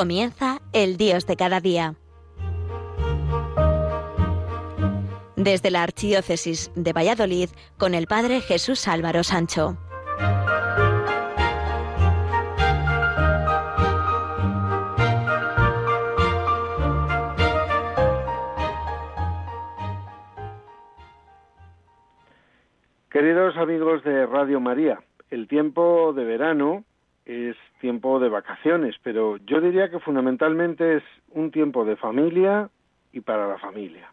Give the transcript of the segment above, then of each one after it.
Comienza el Dios de cada día. Desde la Archidiócesis de Valladolid con el Padre Jesús Álvaro Sancho. Queridos amigos de Radio María, el tiempo de verano es tiempo de vacaciones, pero yo diría que fundamentalmente es un tiempo de familia y para la familia.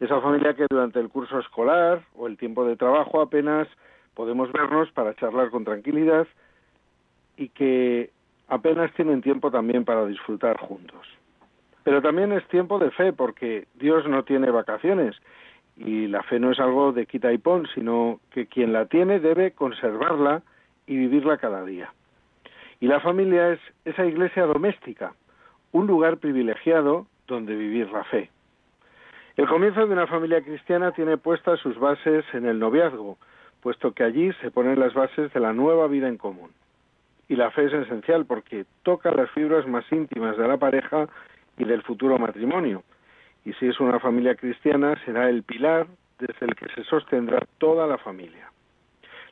Esa familia que durante el curso escolar o el tiempo de trabajo apenas podemos vernos para charlar con tranquilidad y que apenas tienen tiempo también para disfrutar juntos. Pero también es tiempo de fe porque Dios no tiene vacaciones y la fe no es algo de quita y pon, sino que quien la tiene debe conservarla y vivirla cada día. Y la familia es esa iglesia doméstica, un lugar privilegiado donde vivir la fe. El comienzo de una familia cristiana tiene puestas sus bases en el noviazgo, puesto que allí se ponen las bases de la nueva vida en común. Y la fe es esencial porque toca las fibras más íntimas de la pareja y del futuro matrimonio. Y si es una familia cristiana, será el pilar desde el que se sostendrá toda la familia.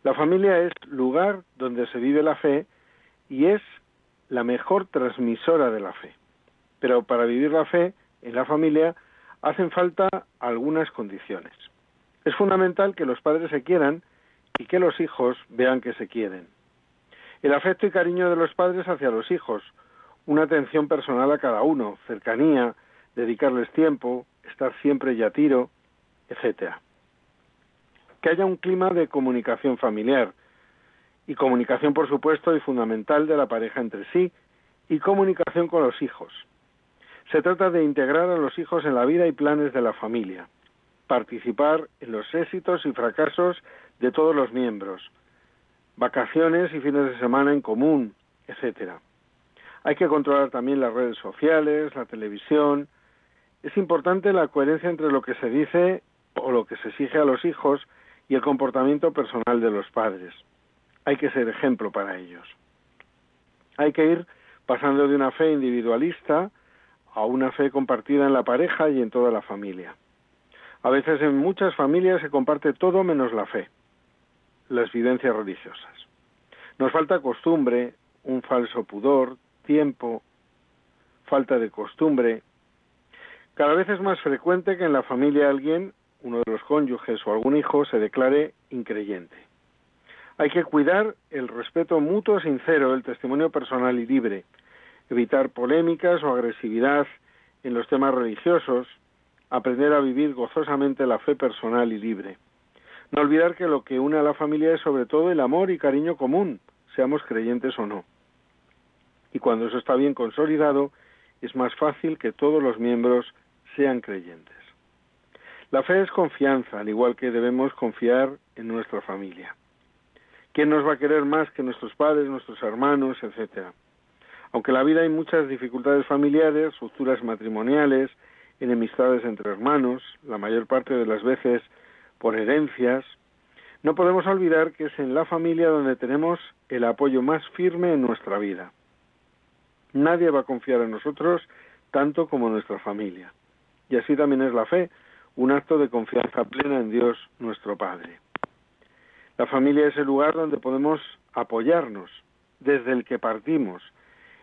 La familia es lugar donde se vive la fe y es la mejor transmisora de la fe. Pero para vivir la fe en la familia hacen falta algunas condiciones. Es fundamental que los padres se quieran y que los hijos vean que se quieren. El afecto y cariño de los padres hacia los hijos, una atención personal a cada uno, cercanía, dedicarles tiempo, estar siempre ya a tiro, etcétera. Que haya un clima de comunicación familiar, y comunicación, por supuesto, y fundamental de la pareja entre sí, y comunicación con los hijos. Se trata de integrar a los hijos en la vida y planes de la familia, participar en los éxitos y fracasos de todos los miembros, vacaciones y fines de semana en común, etcétera. Hay que controlar también las redes sociales, la televisión. Es importante la coherencia entre lo que se dice o lo que se exige a los hijos y el comportamiento personal de los padres hay que ser ejemplo para ellos. Hay que ir pasando de una fe individualista a una fe compartida en la pareja y en toda la familia. A veces en muchas familias se comparte todo menos la fe, las vivencias religiosas. Nos falta costumbre, un falso pudor, tiempo, falta de costumbre. Cada vez es más frecuente que en la familia alguien, uno de los cónyuges o algún hijo, se declare increyente. Hay que cuidar el respeto mutuo sincero, el testimonio personal y libre, evitar polémicas o agresividad en los temas religiosos, aprender a vivir gozosamente la fe personal y libre. No olvidar que lo que une a la familia es sobre todo el amor y cariño común, seamos creyentes o no. Y cuando eso está bien consolidado, es más fácil que todos los miembros sean creyentes. La fe es confianza, al igual que debemos confiar en nuestra familia. ¿Quién nos va a querer más que nuestros padres, nuestros hermanos, etcétera? Aunque en la vida hay muchas dificultades familiares, rupturas matrimoniales, enemistades entre hermanos, la mayor parte de las veces por herencias, no podemos olvidar que es en la familia donde tenemos el apoyo más firme en nuestra vida. Nadie va a confiar en nosotros tanto como nuestra familia. Y así también es la fe, un acto de confianza plena en Dios nuestro Padre. La familia es el lugar donde podemos apoyarnos, desde el que partimos,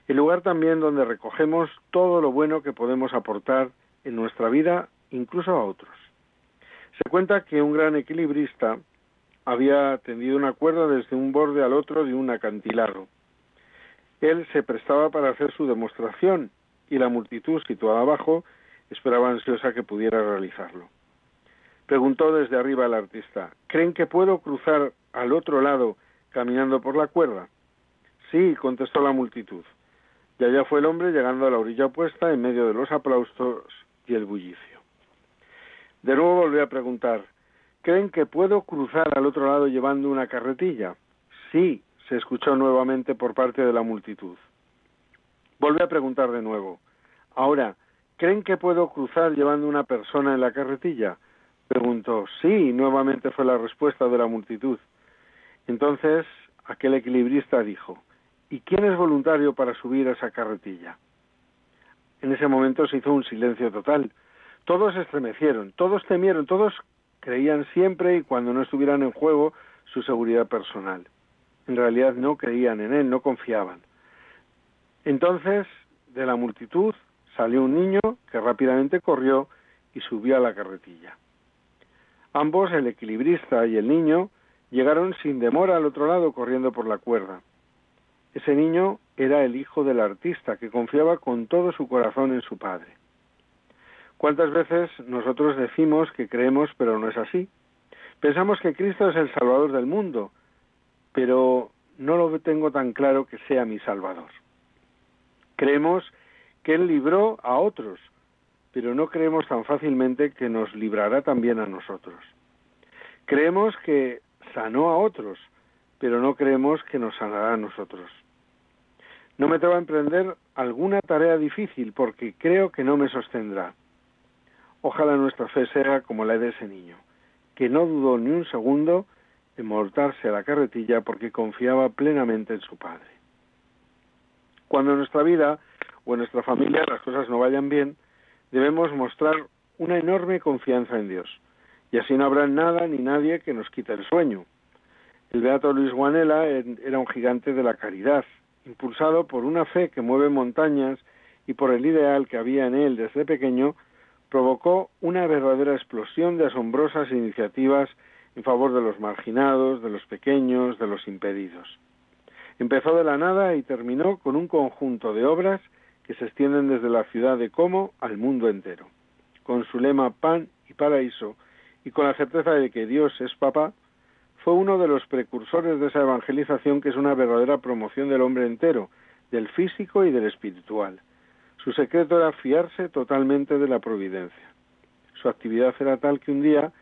el lugar también donde recogemos todo lo bueno que podemos aportar en nuestra vida, incluso a otros. Se cuenta que un gran equilibrista había tendido una cuerda desde un borde al otro de un acantilado. Él se prestaba para hacer su demostración y la multitud situada abajo esperaba ansiosa que pudiera realizarlo. Preguntó desde arriba el artista, ¿creen que puedo cruzar al otro lado caminando por la cuerda? Sí, contestó la multitud. Y allá fue el hombre llegando a la orilla opuesta en medio de los aplausos y el bullicio. De nuevo volvió a preguntar, ¿creen que puedo cruzar al otro lado llevando una carretilla? Sí, se escuchó nuevamente por parte de la multitud. Volvió a preguntar de nuevo, ahora, ¿creen que puedo cruzar llevando una persona en la carretilla? Preguntó, sí, nuevamente fue la respuesta de la multitud. Entonces aquel equilibrista dijo, ¿y quién es voluntario para subir a esa carretilla? En ese momento se hizo un silencio total. Todos estremecieron, todos temieron, todos creían siempre y cuando no estuvieran en juego su seguridad personal. En realidad no creían en él, no confiaban. Entonces, de la multitud salió un niño que rápidamente corrió y subió a la carretilla. Ambos, el equilibrista y el niño, llegaron sin demora al otro lado corriendo por la cuerda. Ese niño era el hijo del artista que confiaba con todo su corazón en su padre. ¿Cuántas veces nosotros decimos que creemos pero no es así? Pensamos que Cristo es el Salvador del mundo, pero no lo tengo tan claro que sea mi Salvador. Creemos que Él libró a otros, pero no creemos tan fácilmente que nos librará también a nosotros. Creemos que sanó a otros, pero no creemos que nos sanará a nosotros. No me atrevo a emprender alguna tarea difícil porque creo que no me sostendrá. Ojalá nuestra fe sea como la de ese niño, que no dudó ni un segundo en montarse a la carretilla porque confiaba plenamente en su padre. Cuando en nuestra vida o en nuestra familia las cosas no vayan bien, debemos mostrar una enorme confianza en Dios, y así no habrá nada ni nadie que nos quite el sueño. El beato Luis Guanela era un gigante de la caridad, impulsado por una fe que mueve montañas y por el ideal que había en él desde pequeño, provocó una verdadera explosión de asombrosas iniciativas en favor de los marginados, de los pequeños, de los impedidos. Empezó de la nada y terminó con un conjunto de obras que se extienden desde la ciudad de Como al mundo entero. Con su lema pan y paraíso y con la certeza de que Dios es papá, fue uno de los precursores de esa evangelización que es una verdadera promoción del hombre entero, del físico y del espiritual. Su secreto era fiarse totalmente de la providencia. Su actividad era tal que un día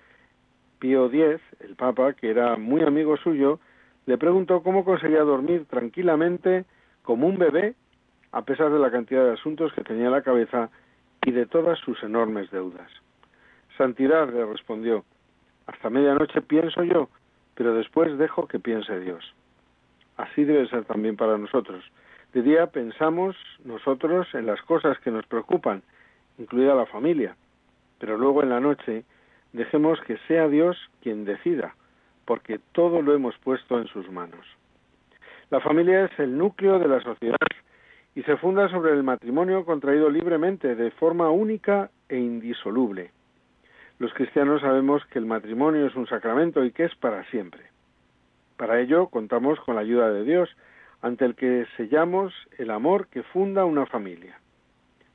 Pío X, el Papa, que era muy amigo suyo, le preguntó cómo conseguía dormir tranquilamente como un bebé a pesar de la cantidad de asuntos que tenía en la cabeza y de todas sus enormes deudas. Santidad, le respondió, hasta medianoche pienso yo, pero después dejo que piense Dios. Así debe ser también para nosotros. De día pensamos nosotros en las cosas que nos preocupan, incluida la familia, pero luego en la noche dejemos que sea Dios quien decida, porque todo lo hemos puesto en sus manos. La familia es el núcleo de la sociedad y se funda sobre el matrimonio contraído libremente, de forma única e indisoluble. Los cristianos sabemos que el matrimonio es un sacramento y que es para siempre. Para ello contamos con la ayuda de Dios, ante el que sellamos el amor que funda una familia.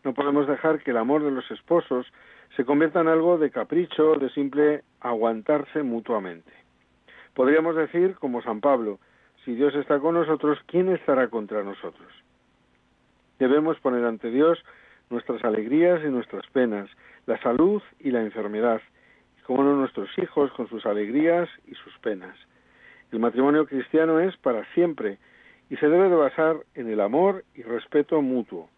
No podemos dejar que el amor de los esposos se convierta en algo de capricho, de simple aguantarse mutuamente. Podríamos decir, como San Pablo, si Dios está con nosotros, ¿quién estará contra nosotros? Debemos poner ante Dios nuestras alegrías y nuestras penas, la salud y la enfermedad, y como no nuestros hijos con sus alegrías y sus penas. El matrimonio cristiano es para siempre y se debe de basar en el amor y respeto mutuo.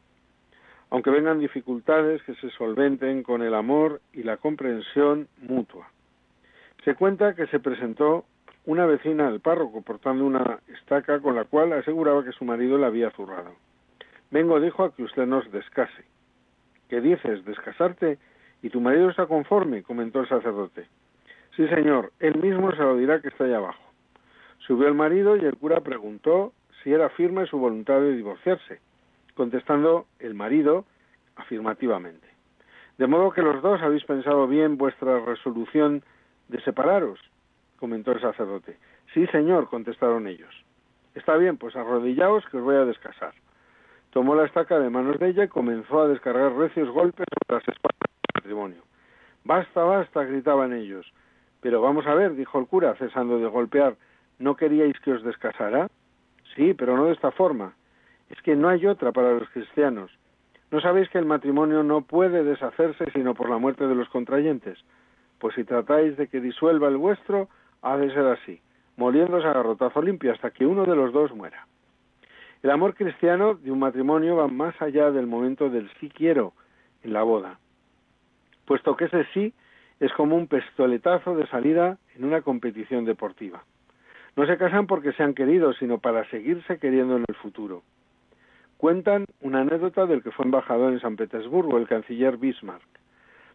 Aunque vengan dificultades que se solventen con el amor y la comprensión mutua. Se cuenta que se presentó una vecina al párroco portando una estaca con la cual aseguraba que su marido la había zurrado. Vengo, dijo, a que usted nos descase. ¿Qué dices? ¿Descasarte? ¿Y tu marido está conforme? comentó el sacerdote. Sí, señor, él mismo se lo dirá que está allá abajo. Subió el marido y el cura preguntó si era firme su voluntad de divorciarse, contestando el marido afirmativamente. De modo que los dos habéis pensado bien vuestra resolución de separaros, comentó el sacerdote. Sí, señor, contestaron ellos. Está bien, pues arrodillaos que os voy a descasar tomó la estaca de manos de ella y comenzó a descargar recios golpes sobre las espaldas del matrimonio. Basta, basta, gritaban ellos. Pero vamos a ver, dijo el cura, cesando de golpear, ¿no queríais que os descasara? Sí, pero no de esta forma. Es que no hay otra para los cristianos. ¿No sabéis que el matrimonio no puede deshacerse sino por la muerte de los contrayentes? Pues si tratáis de que disuelva el vuestro, ha de ser así, moliéndose a garrotazo limpio hasta que uno de los dos muera. El amor cristiano de un matrimonio va más allá del momento del sí quiero en la boda, puesto que ese sí es como un pistoletazo de salida en una competición deportiva. No se casan porque se han querido, sino para seguirse queriendo en el futuro. Cuentan una anécdota del que fue embajador en San Petersburgo, el canciller Bismarck.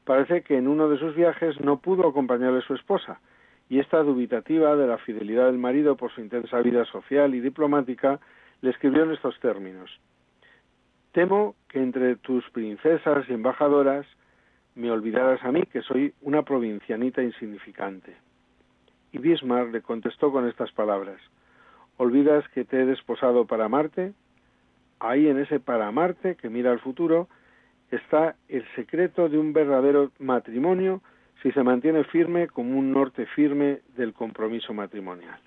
Parece que en uno de sus viajes no pudo acompañarle su esposa, y esta dubitativa de la fidelidad del marido por su intensa vida social y diplomática le escribió en estos términos. Temo que entre tus princesas y embajadoras me olvidaras a mí, que soy una provincianita insignificante. Y Bismarck le contestó con estas palabras, ¿olvidas que te he desposado para amarte? Ahí en ese para amarte que mira al futuro está el secreto de un verdadero matrimonio si se mantiene firme como un norte firme del compromiso matrimonial.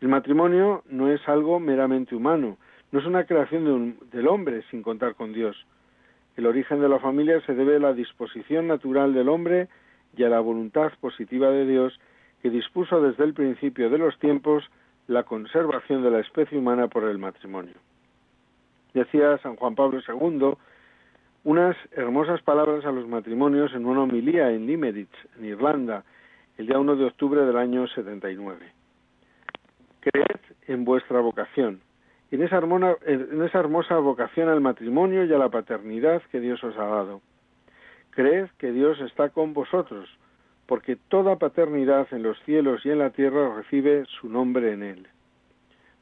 El matrimonio no es algo meramente humano, no es una creación del hombre sin contar con Dios. El origen de la familia se debe a la disposición natural del hombre y a la voluntad positiva de Dios que dispuso desde el principio de los tiempos la conservación de la especie humana por el matrimonio. Decía San Juan Pablo II unas hermosas palabras a los matrimonios en una homilía en Limerick, en Irlanda, el día 1 de octubre del año 79. Creed en vuestra vocación, en esa, en esa hermosa vocación al matrimonio y a la paternidad que Dios os ha dado. Creed que Dios está con vosotros, porque toda paternidad en los cielos y en la tierra recibe su nombre en él.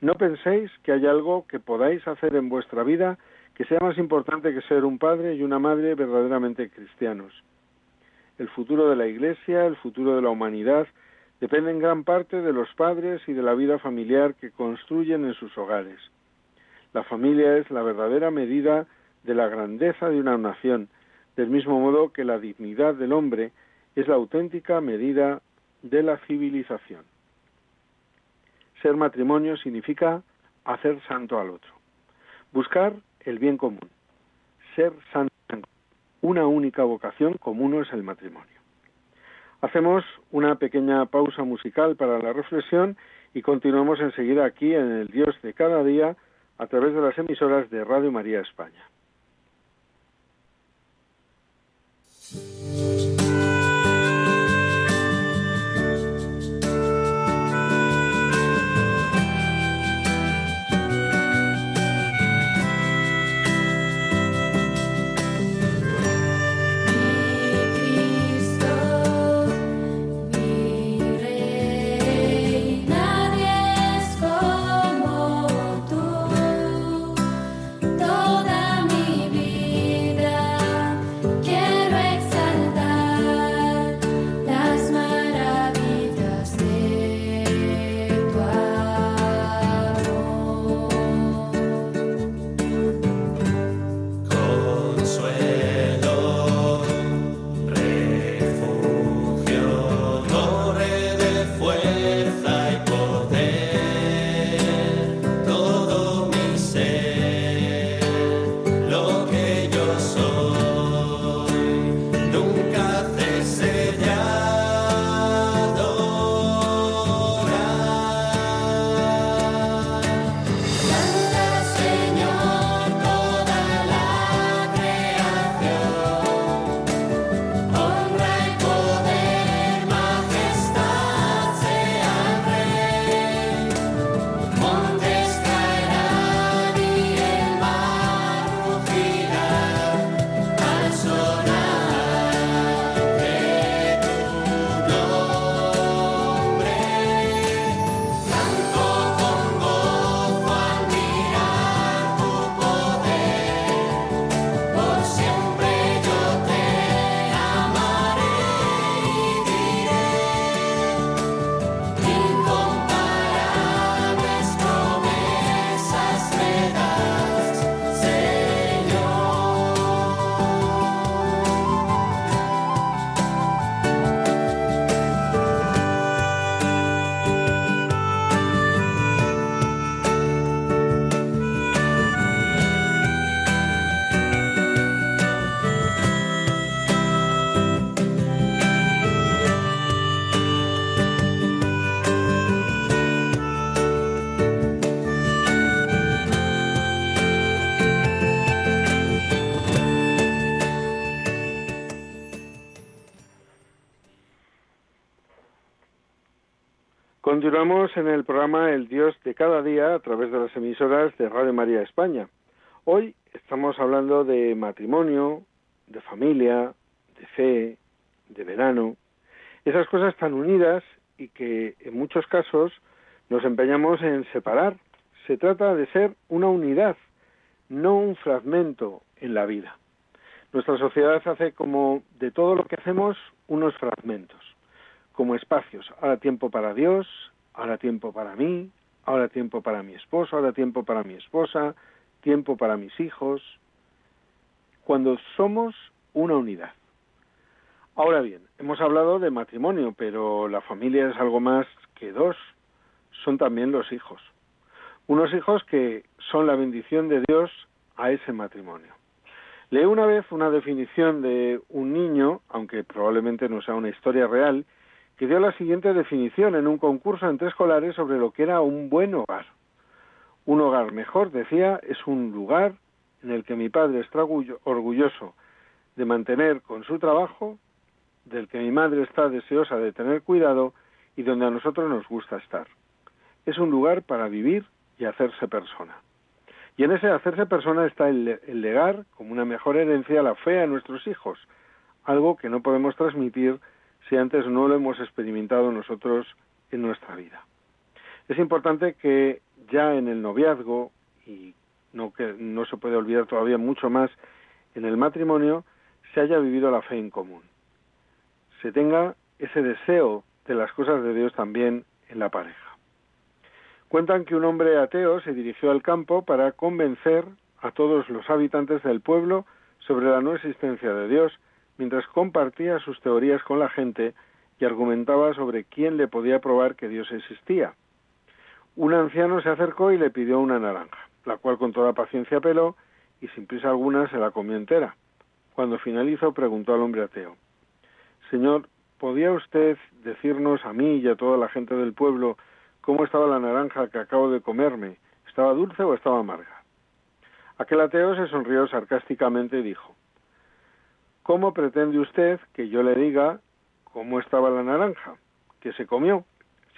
No penséis que hay algo que podáis hacer en vuestra vida que sea más importante que ser un padre y una madre verdaderamente cristianos. El futuro de la Iglesia, el futuro de la humanidad, depende en gran parte de los padres y de la vida familiar que construyen en sus hogares. La familia es la verdadera medida de la grandeza de una nación, del mismo modo que la dignidad del hombre es la auténtica medida de la civilización. Ser matrimonio significa hacer santo al otro, buscar el bien común, ser santo, una única vocación como uno es el matrimonio. Hacemos una pequeña pausa musical para la reflexión y continuamos enseguida aquí en el Dios de cada día a través de las emisoras de Radio María España. Continuamos en el programa El Dios de cada día a través de las emisoras de Radio María España. Hoy estamos hablando de matrimonio, de familia, de fe, de verano, esas cosas tan unidas y que en muchos casos nos empeñamos en separar. Se trata de ser una unidad, no un fragmento en la vida. Nuestra sociedad hace como de todo lo que hacemos unos fragmentos, como espacios. Ahora tiempo para Dios, ahora tiempo para mí, ahora tiempo para mi esposo, ahora tiempo para mi esposa, tiempo para mis hijos, cuando somos una unidad. Ahora bien, hemos hablado de matrimonio, pero la familia es algo más que dos, son también los hijos. Unos hijos que son la bendición de Dios a ese matrimonio. Leí una vez una definición de un niño, aunque probablemente no sea una historia real, que dio la siguiente definición en un concurso entre escolares sobre lo que era un buen hogar. Un hogar mejor, decía, es un lugar en el que mi padre está orgulloso de mantener con su trabajo del que mi madre está deseosa de tener cuidado y donde a nosotros nos gusta estar. Es un lugar para vivir y hacerse persona. Y en ese hacerse persona está el, el legar como una mejor herencia la fe a nuestros hijos, algo que no podemos transmitir si antes no lo hemos experimentado nosotros en nuestra vida. Es importante que ya en el noviazgo, y no, que no se puede olvidar todavía mucho más en el matrimonio, se haya vivido la fe en común se tenga ese deseo de las cosas de Dios también en la pareja. Cuentan que un hombre ateo se dirigió al campo para convencer a todos los habitantes del pueblo sobre la no existencia de Dios, mientras compartía sus teorías con la gente y argumentaba sobre quién le podía probar que Dios existía. Un anciano se acercó y le pidió una naranja, la cual con toda paciencia peló y sin prisa alguna se la comió entera. Cuando finalizó preguntó al hombre ateo Señor, ¿podía usted decirnos a mí y a toda la gente del pueblo cómo estaba la naranja que acabo de comerme? ¿Estaba dulce o estaba amarga? Aquel ateo se sonrió sarcásticamente y dijo, ¿Cómo pretende usted que yo le diga cómo estaba la naranja que se comió?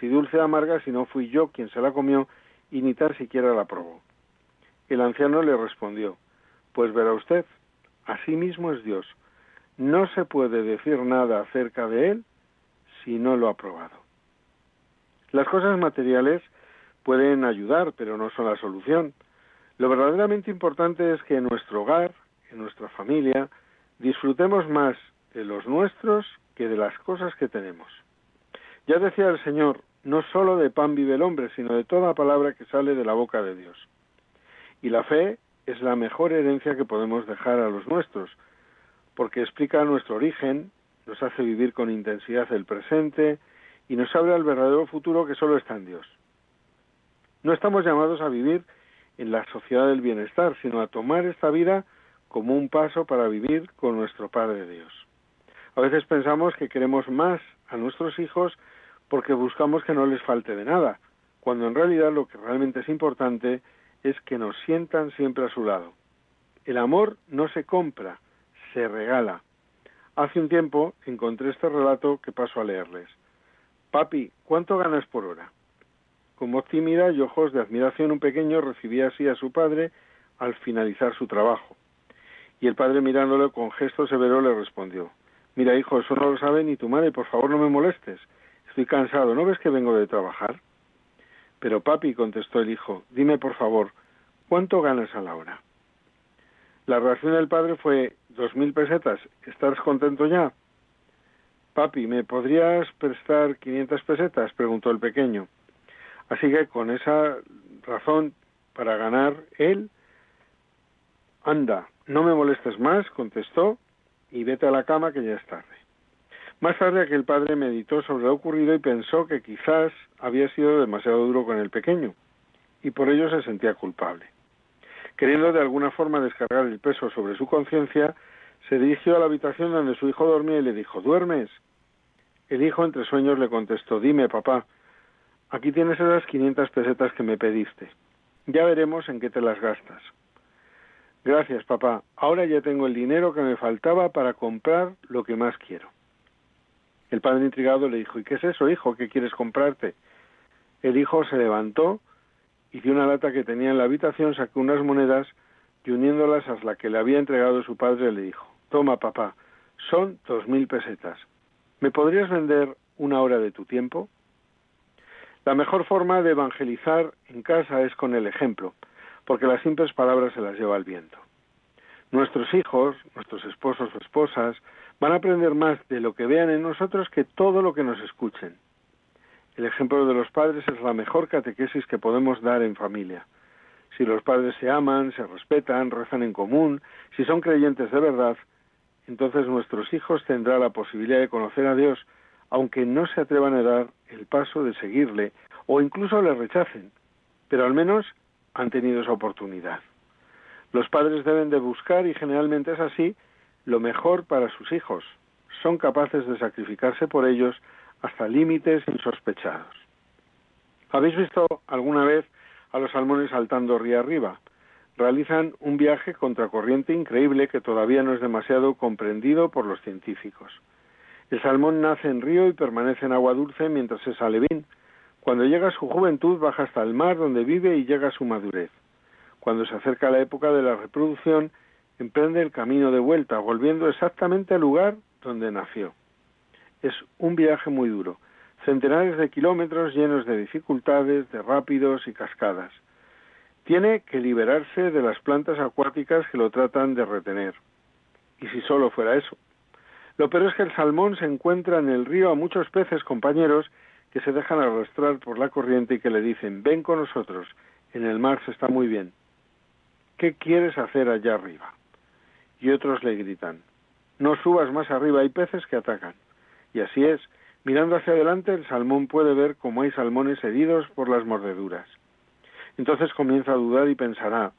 Si dulce o amarga, si no fui yo quien se la comió y ni tan siquiera la probó. El anciano le respondió, Pues verá usted, así mismo es Dios no se puede decir nada acerca de él si no lo ha probado. Las cosas materiales pueden ayudar, pero no son la solución. Lo verdaderamente importante es que en nuestro hogar, en nuestra familia, disfrutemos más de los nuestros que de las cosas que tenemos. Ya decía el Señor, no sólo de pan vive el hombre, sino de toda palabra que sale de la boca de Dios. Y la fe es la mejor herencia que podemos dejar a los nuestros, porque explica nuestro origen, nos hace vivir con intensidad el presente y nos abre al verdadero futuro que solo está en Dios. No estamos llamados a vivir en la sociedad del bienestar, sino a tomar esta vida como un paso para vivir con nuestro Padre Dios. A veces pensamos que queremos más a nuestros hijos porque buscamos que no les falte de nada, cuando en realidad lo que realmente es importante es que nos sientan siempre a su lado. El amor no se compra, se regala. Hace un tiempo encontré este relato que paso a leerles. Papi, ¿cuánto ganas por hora? Con voz tímida y ojos de admiración, un pequeño recibía así a su padre al finalizar su trabajo. Y el padre mirándolo con gesto severo le respondió Mira, hijo, eso no lo sabe ni tu madre, por favor no me molestes. Estoy cansado, ¿no ves que vengo de trabajar? Pero papi, contestó el hijo, dime por favor, ¿cuánto ganas a la hora? La reacción del padre fue, dos mil pesetas, ¿estás contento ya? Papi, ¿me podrías prestar quinientas pesetas? preguntó el pequeño. Así que con esa razón para ganar él, anda, no me molestes más, contestó, y vete a la cama que ya es tarde. Más tarde aquel padre meditó sobre lo ocurrido y pensó que quizás había sido demasiado duro con el pequeño, y por ello se sentía culpable. Queriendo de alguna forma descargar el peso sobre su conciencia, se dirigió a la habitación donde su hijo dormía y le dijo ¿Duermes? El hijo entre sueños le contestó Dime, papá, aquí tienes esas quinientas pesetas que me pediste. Ya veremos en qué te las gastas. Gracias, papá. Ahora ya tengo el dinero que me faltaba para comprar lo que más quiero. El padre intrigado le dijo ¿Y qué es eso, hijo? ¿Qué quieres comprarte? El hijo se levantó y de una lata que tenía en la habitación sacó unas monedas y uniéndolas a la que le había entregado su padre le dijo, Toma, papá, son dos mil pesetas. ¿Me podrías vender una hora de tu tiempo? La mejor forma de evangelizar en casa es con el ejemplo, porque las simples palabras se las lleva el viento. Nuestros hijos, nuestros esposos o esposas, van a aprender más de lo que vean en nosotros que todo lo que nos escuchen. El ejemplo de los padres es la mejor catequesis que podemos dar en familia. Si los padres se aman, se respetan, rezan en común, si son creyentes de verdad, entonces nuestros hijos tendrán la posibilidad de conocer a Dios, aunque no se atrevan a dar el paso de seguirle o incluso le rechacen, pero al menos han tenido esa oportunidad. Los padres deben de buscar, y generalmente es así, lo mejor para sus hijos. Son capaces de sacrificarse por ellos hasta límites insospechados. ¿Habéis visto alguna vez a los salmones saltando río arriba? Realizan un viaje contracorriente increíble que todavía no es demasiado comprendido por los científicos. El salmón nace en río y permanece en agua dulce mientras es alevín. Cuando llega su juventud baja hasta el mar donde vive y llega a su madurez. Cuando se acerca la época de la reproducción, emprende el camino de vuelta, volviendo exactamente al lugar donde nació. Es un viaje muy duro, centenares de kilómetros llenos de dificultades, de rápidos y cascadas. Tiene que liberarse de las plantas acuáticas que lo tratan de retener. Y si solo fuera eso. Lo peor es que el salmón se encuentra en el río a muchos peces compañeros que se dejan arrastrar por la corriente y que le dicen ven con nosotros, en el mar se está muy bien. ¿Qué quieres hacer allá arriba? Y otros le gritan no subas más arriba, hay peces que atacan. Y así es, mirando hacia adelante el salmón puede ver cómo hay salmones heridos por las mordeduras. Entonces comienza a dudar y pensará,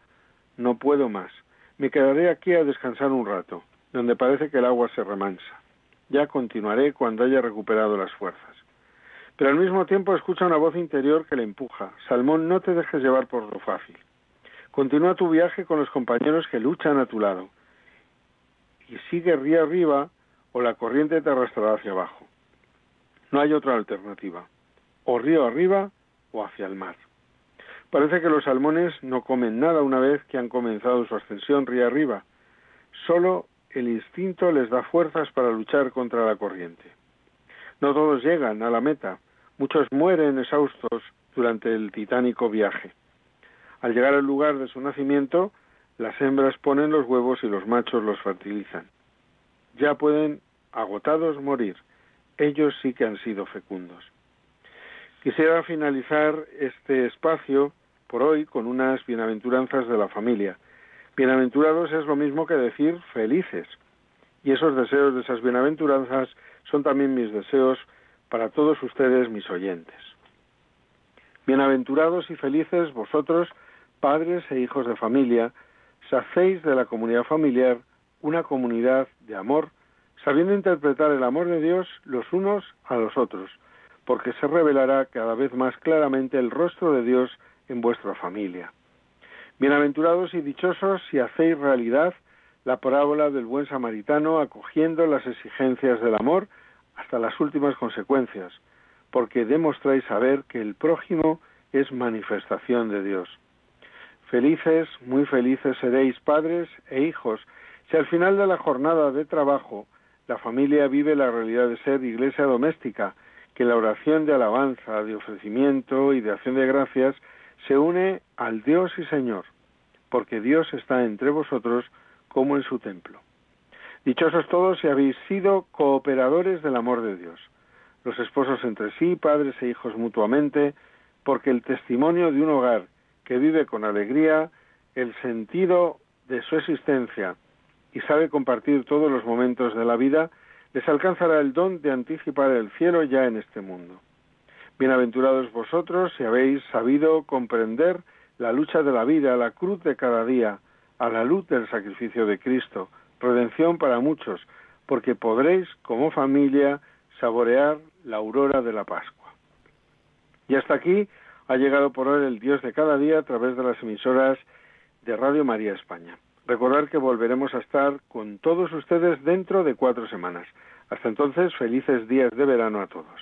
no puedo más, me quedaré aquí a descansar un rato, donde parece que el agua se remansa. Ya continuaré cuando haya recuperado las fuerzas. Pero al mismo tiempo escucha una voz interior que le empuja. Salmón, no te dejes llevar por lo fácil. Continúa tu viaje con los compañeros que luchan a tu lado. Y sigue río arriba o la corriente te arrastrará hacia abajo. No hay otra alternativa. O río arriba o hacia el mar. Parece que los salmones no comen nada una vez que han comenzado su ascensión río arriba. Solo el instinto les da fuerzas para luchar contra la corriente. No todos llegan a la meta. Muchos mueren exhaustos durante el titánico viaje. Al llegar al lugar de su nacimiento, las hembras ponen los huevos y los machos los fertilizan. Ya pueden, agotados, morir. Ellos sí que han sido fecundos. Quisiera finalizar este espacio por hoy con unas bienaventuranzas de la familia. Bienaventurados es lo mismo que decir felices. Y esos deseos de esas bienaventuranzas son también mis deseos para todos ustedes, mis oyentes. Bienaventurados y felices vosotros, padres e hijos de familia, se hacéis de la comunidad familiar una comunidad de amor, sabiendo interpretar el amor de Dios los unos a los otros, porque se revelará cada vez más claramente el rostro de Dios en vuestra familia. Bienaventurados y dichosos si hacéis realidad la parábola del buen samaritano acogiendo las exigencias del amor hasta las últimas consecuencias, porque demostráis saber que el prójimo es manifestación de Dios. Felices, muy felices seréis padres e hijos si al final de la jornada de trabajo la familia vive la realidad de ser iglesia doméstica, que la oración de alabanza, de ofrecimiento y de acción de gracias se une al Dios y Señor, porque Dios está entre vosotros como en su templo. Dichosos todos si habéis sido cooperadores del amor de Dios, los esposos entre sí, padres e hijos mutuamente, porque el testimonio de un hogar que vive con alegría el sentido de su existencia y sabe compartir todos los momentos de la vida, les alcanzará el don de anticipar el cielo ya en este mundo. Bienaventurados vosotros si habéis sabido comprender la lucha de la vida, la cruz de cada día, a la luz del sacrificio de Cristo, redención para muchos, porque podréis, como familia, saborear la aurora de la Pascua. Y hasta aquí ha llegado por hoy el Dios de cada día a través de las emisoras de Radio María España. Recordar que volveremos a estar con todos ustedes dentro de cuatro semanas. Hasta entonces, felices días de verano a todos.